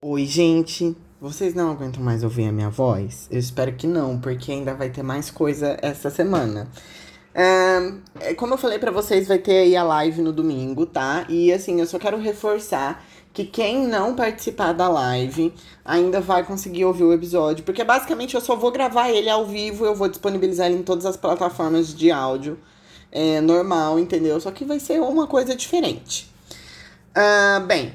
Oi, gente. Vocês não aguentam mais ouvir a minha voz? Eu espero que não, porque ainda vai ter mais coisa essa semana. É, como eu falei pra vocês, vai ter aí a live no domingo, tá? E assim, eu só quero reforçar que quem não participar da live ainda vai conseguir ouvir o episódio, porque basicamente eu só vou gravar ele ao vivo, eu vou disponibilizar ele em todas as plataformas de áudio é, normal, entendeu? Só que vai ser uma coisa diferente. Ah, bem,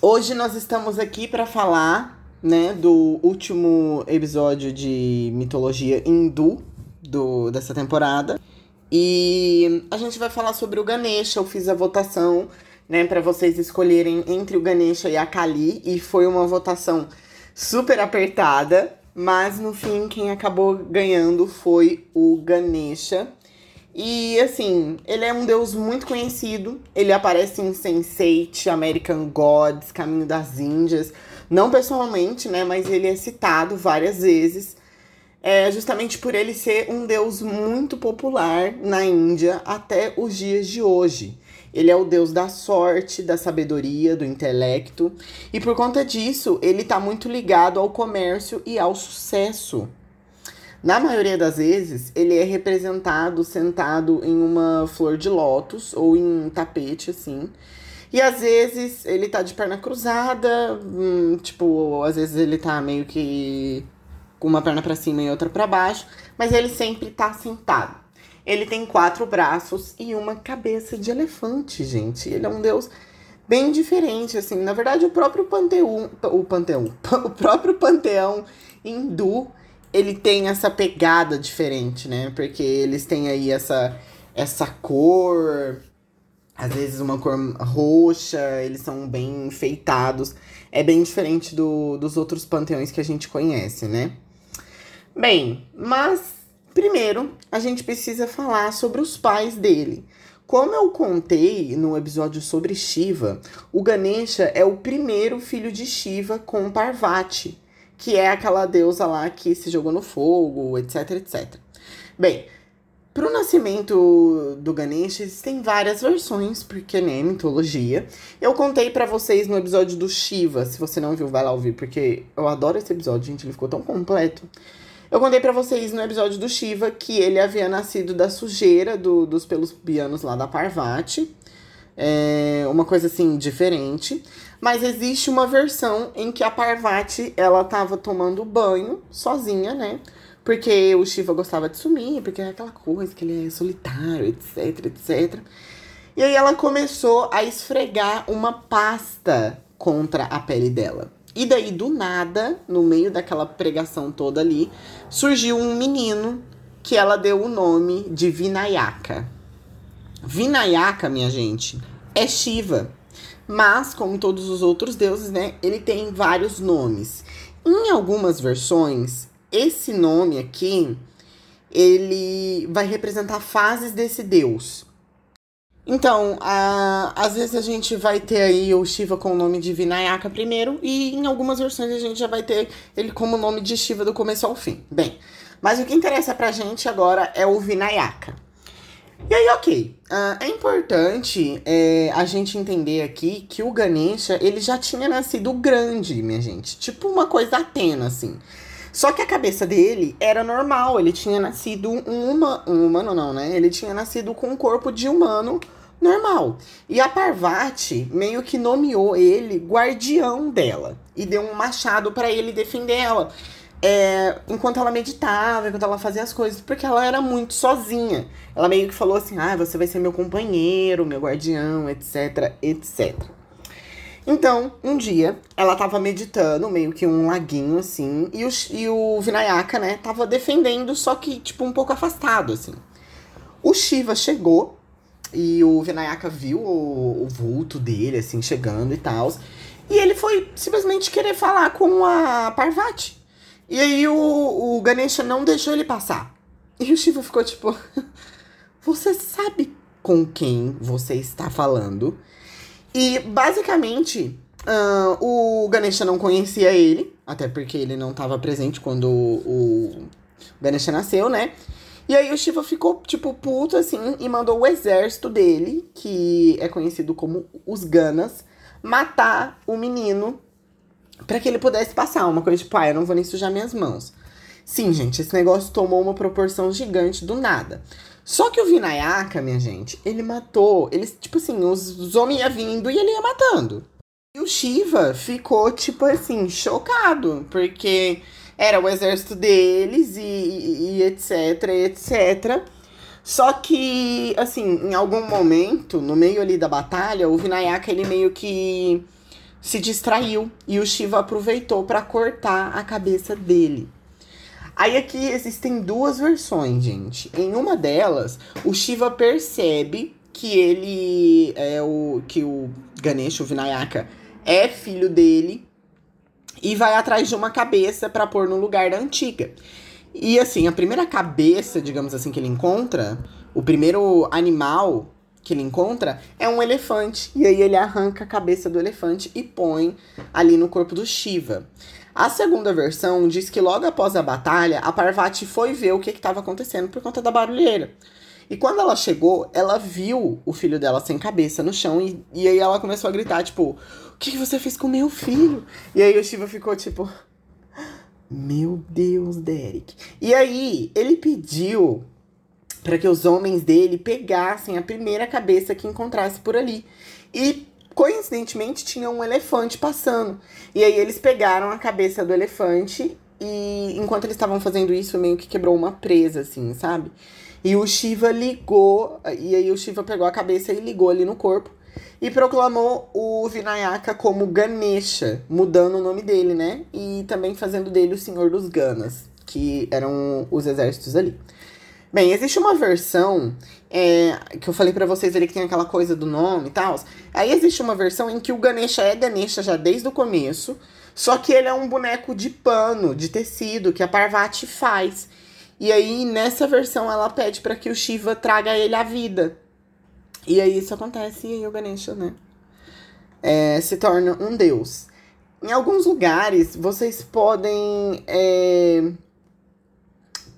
Hoje nós estamos aqui para falar, né, do último episódio de mitologia hindu do, dessa temporada. E a gente vai falar sobre o Ganesha. Eu fiz a votação, né, para vocês escolherem entre o Ganesha e a Kali e foi uma votação super apertada, mas no fim quem acabou ganhando foi o Ganesha. E assim, ele é um deus muito conhecido. Ele aparece em Sense8, American Gods, Caminho das Índias. Não pessoalmente, né? Mas ele é citado várias vezes. É justamente por ele ser um deus muito popular na Índia até os dias de hoje. Ele é o deus da sorte, da sabedoria, do intelecto. E por conta disso, ele está muito ligado ao comércio e ao sucesso. Na maioria das vezes, ele é representado sentado em uma flor de lótus ou em um tapete, assim. E às vezes ele tá de perna cruzada, hum, tipo, às vezes ele tá meio que com uma perna para cima e outra para baixo, mas ele sempre tá sentado. Ele tem quatro braços e uma cabeça de elefante, gente. Ele é um deus bem diferente, assim. Na verdade, o próprio panteão, o panteão, o próprio panteão hindu ele tem essa pegada diferente, né? Porque eles têm aí essa, essa cor, às vezes uma cor roxa, eles são bem enfeitados. É bem diferente do, dos outros panteões que a gente conhece, né? Bem, mas primeiro a gente precisa falar sobre os pais dele. Como eu contei no episódio sobre Shiva, o Ganesha é o primeiro filho de Shiva com Parvati que é aquela deusa lá que se jogou no fogo, etc, etc. Bem, pro nascimento do Ganesha existem várias versões, porque né, mitologia. Eu contei para vocês no episódio do Shiva, se você não viu, vai lá ouvir, porque eu adoro esse episódio, gente, ele ficou tão completo. Eu contei para vocês no episódio do Shiva que ele havia nascido da sujeira do, dos pelos pianos lá da Parvati. É uma coisa assim diferente. Mas existe uma versão em que a Parvati, ela tava tomando banho sozinha, né? Porque o Shiva gostava de sumir, porque é aquela coisa que ele é solitário, etc, etc. E aí ela começou a esfregar uma pasta contra a pele dela. E daí, do nada, no meio daquela pregação toda ali, surgiu um menino que ela deu o nome de Vinayaka. Vinayaka, minha gente, é Shiva. Mas, como todos os outros deuses, né, ele tem vários nomes. Em algumas versões, esse nome aqui, ele vai representar fases desse deus. Então, a, às vezes a gente vai ter aí o Shiva com o nome de Vinayaka primeiro, e em algumas versões a gente já vai ter ele como nome de Shiva do começo ao fim. Bem, mas o que interessa pra gente agora é o Vinayaka. E aí, ok. Uh, é importante é, a gente entender aqui que o Ganesha, ele já tinha nascido grande, minha gente. Tipo uma coisa Atena, assim. Só que a cabeça dele era normal, ele tinha nascido um, uma, um humano, não, né? Ele tinha nascido com um corpo de humano normal. E a Parvati meio que nomeou ele guardião dela e deu um machado para ele defender ela é, enquanto ela meditava, enquanto ela fazia as coisas, porque ela era muito sozinha. Ela meio que falou assim: ah, você vai ser meu companheiro, meu guardião, etc, etc. Então, um dia, ela tava meditando, meio que um laguinho, assim, e o, e o Vinayaka, né, tava defendendo, só que, tipo, um pouco afastado, assim. O Shiva chegou, e o Vinayaka viu o, o vulto dele, assim, chegando e tal. E ele foi simplesmente querer falar com a Parvati. E aí o, o Ganesha não deixou ele passar. E o Shiva ficou tipo: Você sabe com quem você está falando? E basicamente, uh, o Ganesha não conhecia ele, até porque ele não estava presente quando o, o Ganesha nasceu, né? E aí o Shiva ficou, tipo, puto, assim, e mandou o exército dele, que é conhecido como os Ganas, matar o menino para que ele pudesse passar. Uma coisa tipo, ah, eu não vou nem sujar minhas mãos. Sim, gente, esse negócio tomou uma proporção gigante do nada. Só que o Vinayaka, minha gente, ele matou. Eles, tipo assim, os, os homens iam vindo e ele ia matando. E o Shiva ficou, tipo assim, chocado, porque era o exército deles e, e, e etc, etc. Só que, assim, em algum momento, no meio ali da batalha, o Vinayaka, ele meio que se distraiu e o Shiva aproveitou para cortar a cabeça dele. Aí aqui existem duas versões, gente. Em uma delas, o Shiva percebe que ele é o que o Ganesha, o Vinayaka, é filho dele e vai atrás de uma cabeça para pôr no lugar da antiga. E assim, a primeira cabeça, digamos assim, que ele encontra, o primeiro animal que ele encontra é um elefante. E aí ele arranca a cabeça do elefante e põe ali no corpo do Shiva. A segunda versão diz que logo após a batalha, a Parvati foi ver o que estava acontecendo por conta da barulheira. E quando ela chegou, ela viu o filho dela sem cabeça no chão e, e aí ela começou a gritar, tipo, o que, que você fez com meu filho? E aí o Shiva ficou tipo, meu Deus, Derek. E aí ele pediu para que os homens dele pegassem a primeira cabeça que encontrasse por ali. E coincidentemente tinha um elefante passando. E aí eles pegaram a cabeça do elefante e enquanto eles estavam fazendo isso, meio que quebrou uma presa, assim, sabe? E o Shiva ligou, e aí o Shiva pegou a cabeça e ligou ali no corpo e proclamou o Vinayaka como Ganesha, mudando o nome dele, né? E também fazendo dele o Senhor dos Ganas, que eram os exércitos ali. Bem, existe uma versão é, que eu falei para vocês ali que tem aquela coisa do nome e tal. Aí existe uma versão em que o Ganesha é Ganesha já desde o começo, só que ele é um boneco de pano, de tecido, que a Parvati faz. E aí, nessa versão, ela pede para que o Shiva traga ele à vida. E aí isso acontece e aí o Ganesha, né? É, se torna um deus. Em alguns lugares, vocês podem. É,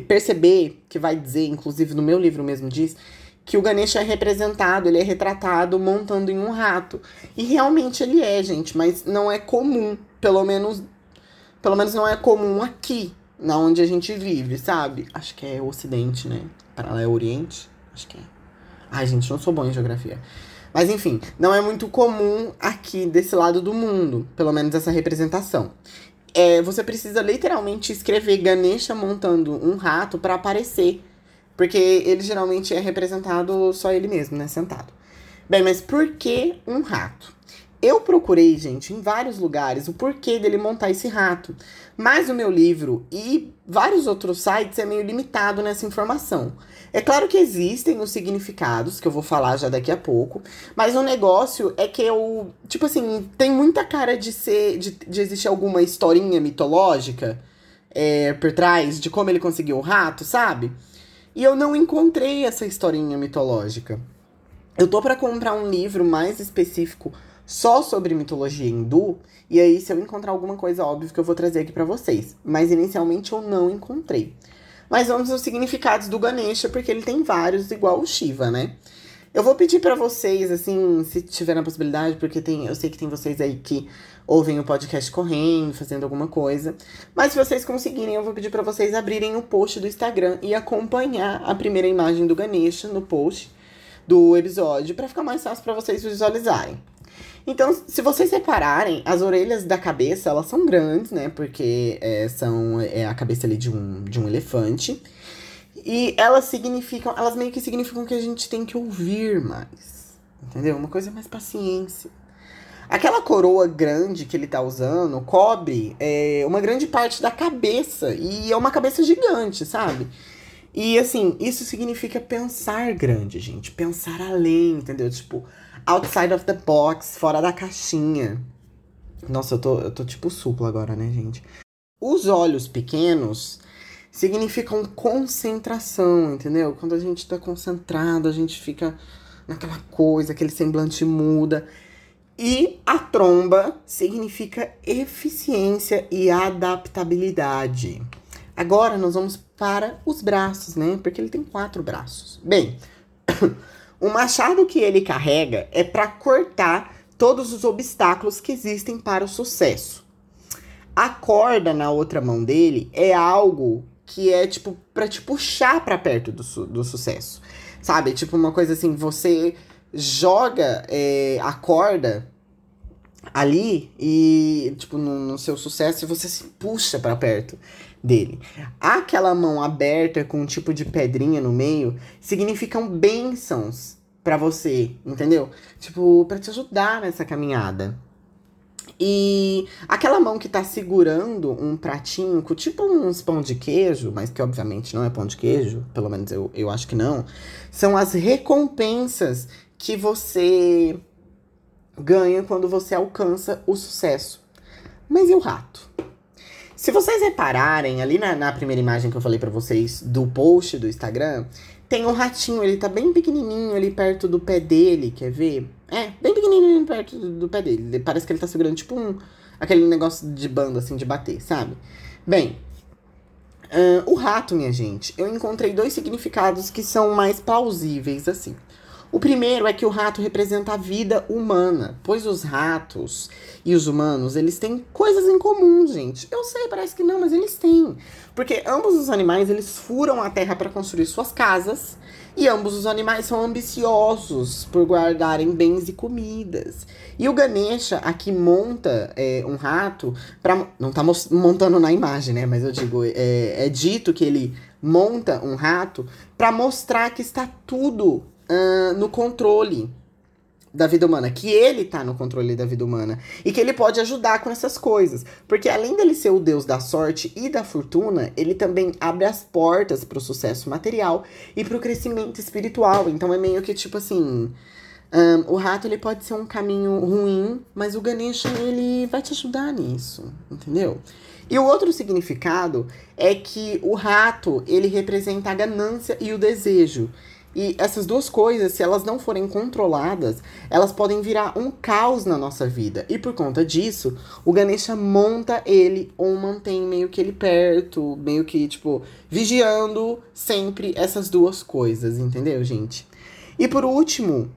perceber, que vai dizer, inclusive no meu livro mesmo diz, que o Ganesha é representado, ele é retratado montando em um rato. E realmente ele é, gente, mas não é comum, pelo menos pelo menos não é comum aqui, na onde a gente vive, sabe? Acho que é o ocidente, né? Para lá é oriente, acho que é. Ai, gente, não sou bom em geografia. Mas enfim, não é muito comum aqui desse lado do mundo, pelo menos essa representação é, você precisa literalmente escrever Ganesha montando um rato para aparecer. Porque ele geralmente é representado só ele mesmo, né? Sentado. Bem, mas por que um rato? Eu procurei, gente, em vários lugares o porquê dele montar esse rato. Mas o meu livro e vários outros sites é meio limitado nessa informação. É claro que existem os significados, que eu vou falar já daqui a pouco, mas o negócio é que eu, tipo assim, tem muita cara de ser, de, de existir alguma historinha mitológica é, por trás de como ele conseguiu o rato, sabe? E eu não encontrei essa historinha mitológica. Eu tô para comprar um livro mais específico só sobre mitologia hindu, e aí se eu encontrar alguma coisa óbvio que eu vou trazer aqui para vocês, mas inicialmente eu não encontrei. Mas vamos aos significados do Ganesha, porque ele tem vários, igual o Shiva, né? Eu vou pedir para vocês, assim, se tiver a possibilidade, porque tem, eu sei que tem vocês aí que ouvem o podcast correndo, fazendo alguma coisa. Mas se vocês conseguirem, eu vou pedir para vocês abrirem o post do Instagram e acompanhar a primeira imagem do Ganesha no post do episódio, para ficar mais fácil para vocês visualizarem. Então, se vocês repararem, as orelhas da cabeça, elas são grandes, né? Porque é, são é a cabeça ali de um, de um elefante. E elas significam, elas meio que significam que a gente tem que ouvir mais. Entendeu? Uma coisa mais paciência. Aquela coroa grande que ele tá usando cobre é, uma grande parte da cabeça. E é uma cabeça gigante, sabe? E assim, isso significa pensar grande, gente. Pensar além, entendeu? Tipo, outside of the box, fora da caixinha. Nossa, eu tô, eu tô tipo supla agora, né, gente? Os olhos pequenos significam concentração, entendeu? Quando a gente tá concentrado, a gente fica naquela coisa, aquele semblante muda. E a tromba significa eficiência e adaptabilidade. Agora nós vamos para os braços, né? Porque ele tem quatro braços. Bem, O machado que ele carrega é para cortar todos os obstáculos que existem para o sucesso. A corda na outra mão dele é algo que é tipo para te puxar para perto do, su do sucesso. Sabe? Tipo uma coisa assim, você joga é, a corda ali e, tipo, no, no seu sucesso, você se puxa para perto dele. Aquela mão aberta com um tipo de pedrinha no meio significam bênçãos para você, entendeu? Tipo, para te ajudar nessa caminhada. E aquela mão que tá segurando um pratinho com tipo uns pão de queijo, mas que obviamente não é pão de queijo, pelo menos eu, eu acho que não, são as recompensas que você ganha quando você alcança o sucesso. Mas e o rato? Se vocês repararem ali na, na primeira imagem que eu falei para vocês do post do Instagram, tem um ratinho, ele tá bem pequenininho ali perto do pé dele, quer ver? É, bem pequenininho perto do, do pé dele. Parece que ele tá segurando tipo um aquele negócio de banda assim de bater, sabe? Bem, uh, o rato, minha gente, eu encontrei dois significados que são mais plausíveis assim. O primeiro é que o rato representa a vida humana, pois os ratos e os humanos, eles têm coisas em comum, gente. Eu sei, parece que não, mas eles têm. Porque ambos os animais, eles furam a terra para construir suas casas, e ambos os animais são ambiciosos por guardarem bens e comidas. E o Ganesha aqui monta é, um rato para não tá montando na imagem, né? Mas eu digo, é, é dito que ele monta um rato para mostrar que está tudo no controle da vida humana, que ele tá no controle da vida humana e que ele pode ajudar com essas coisas, porque além dele ser o deus da sorte e da fortuna, ele também abre as portas para o sucesso material e para o crescimento espiritual. Então é meio que tipo assim, um, o rato ele pode ser um caminho ruim, mas o Ganesha ele vai te ajudar nisso, entendeu? E o outro significado é que o rato ele representa a ganância e o desejo. E essas duas coisas, se elas não forem controladas, elas podem virar um caos na nossa vida. E por conta disso, o Ganesha monta ele ou mantém meio que ele perto, meio que, tipo, vigiando sempre essas duas coisas, entendeu, gente? E por último,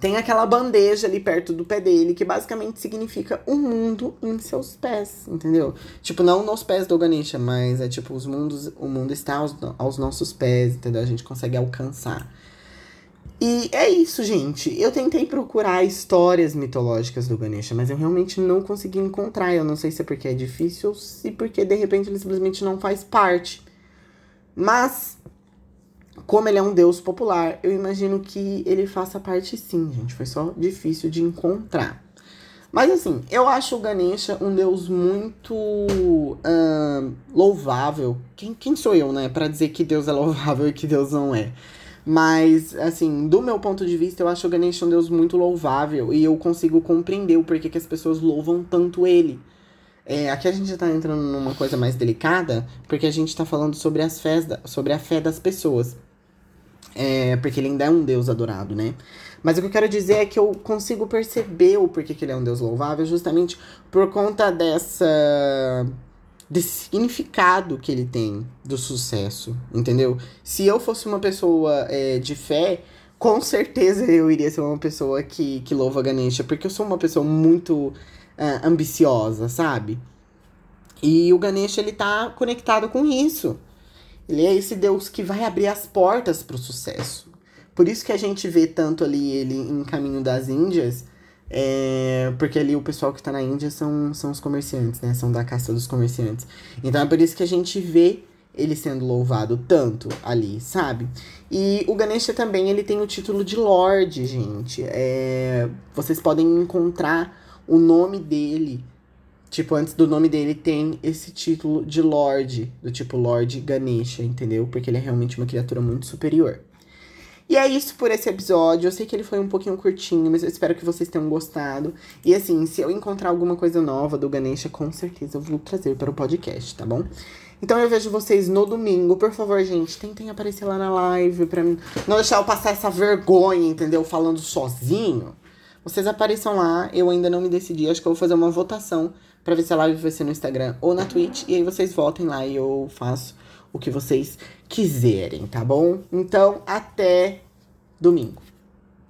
tem aquela bandeja ali perto do pé dele, que basicamente significa o um mundo em seus pés, entendeu? Tipo, não nos pés do Ganesha, mas é tipo, os mundos, o mundo está aos, aos nossos pés, entendeu? A gente consegue alcançar. E é isso, gente. Eu tentei procurar histórias mitológicas do Ganesha, mas eu realmente não consegui encontrar. Eu não sei se é porque é difícil ou se porque de repente ele simplesmente não faz parte. Mas como ele é um deus popular, eu imagino que ele faça parte sim, gente. Foi só difícil de encontrar. Mas assim, eu acho o Ganesha um deus muito louvável. Quem, quem sou eu, né, para dizer que Deus é louvável e que Deus não é? Mas, assim, do meu ponto de vista, eu acho o Ganesha um deus muito louvável e eu consigo compreender o porquê que as pessoas louvam tanto ele. É, aqui a gente tá entrando numa coisa mais delicada, porque a gente tá falando sobre, as fés da, sobre a fé das pessoas. É, porque ele ainda é um Deus adorado, né? Mas o que eu quero dizer é que eu consigo perceber o porquê que ele é um Deus louvável, justamente por conta dessa. desse significado que ele tem do sucesso, entendeu? Se eu fosse uma pessoa é, de fé, com certeza eu iria ser uma pessoa que, que louva Ganesha, porque eu sou uma pessoa muito uh, ambiciosa, sabe? E o Ganesha, ele tá conectado com isso. Ele é esse Deus que vai abrir as portas para o sucesso. Por isso que a gente vê tanto ali ele em caminho das Índias, é, porque ali o pessoal que está na Índia são, são os comerciantes, né? São da casta dos comerciantes. Então é por isso que a gente vê ele sendo louvado tanto ali, sabe? E o Ganesha também, ele tem o título de Lorde, gente. É, vocês podem encontrar o nome dele Tipo, antes do nome dele tem esse título de Lorde, do tipo Lorde Ganesha, entendeu? Porque ele é realmente uma criatura muito superior. E é isso por esse episódio. Eu sei que ele foi um pouquinho curtinho, mas eu espero que vocês tenham gostado. E assim, se eu encontrar alguma coisa nova do Ganesha, com certeza eu vou trazer para o podcast, tá bom? Então eu vejo vocês no domingo. Por favor, gente, tentem aparecer lá na live pra. Não deixar eu passar essa vergonha, entendeu? Falando sozinho. Vocês apareçam lá. Eu ainda não me decidi. Acho que eu vou fazer uma votação para ver se a live vai ser no Instagram ou na Twitch. E aí vocês votem lá e eu faço o que vocês quiserem, tá bom? Então, até domingo.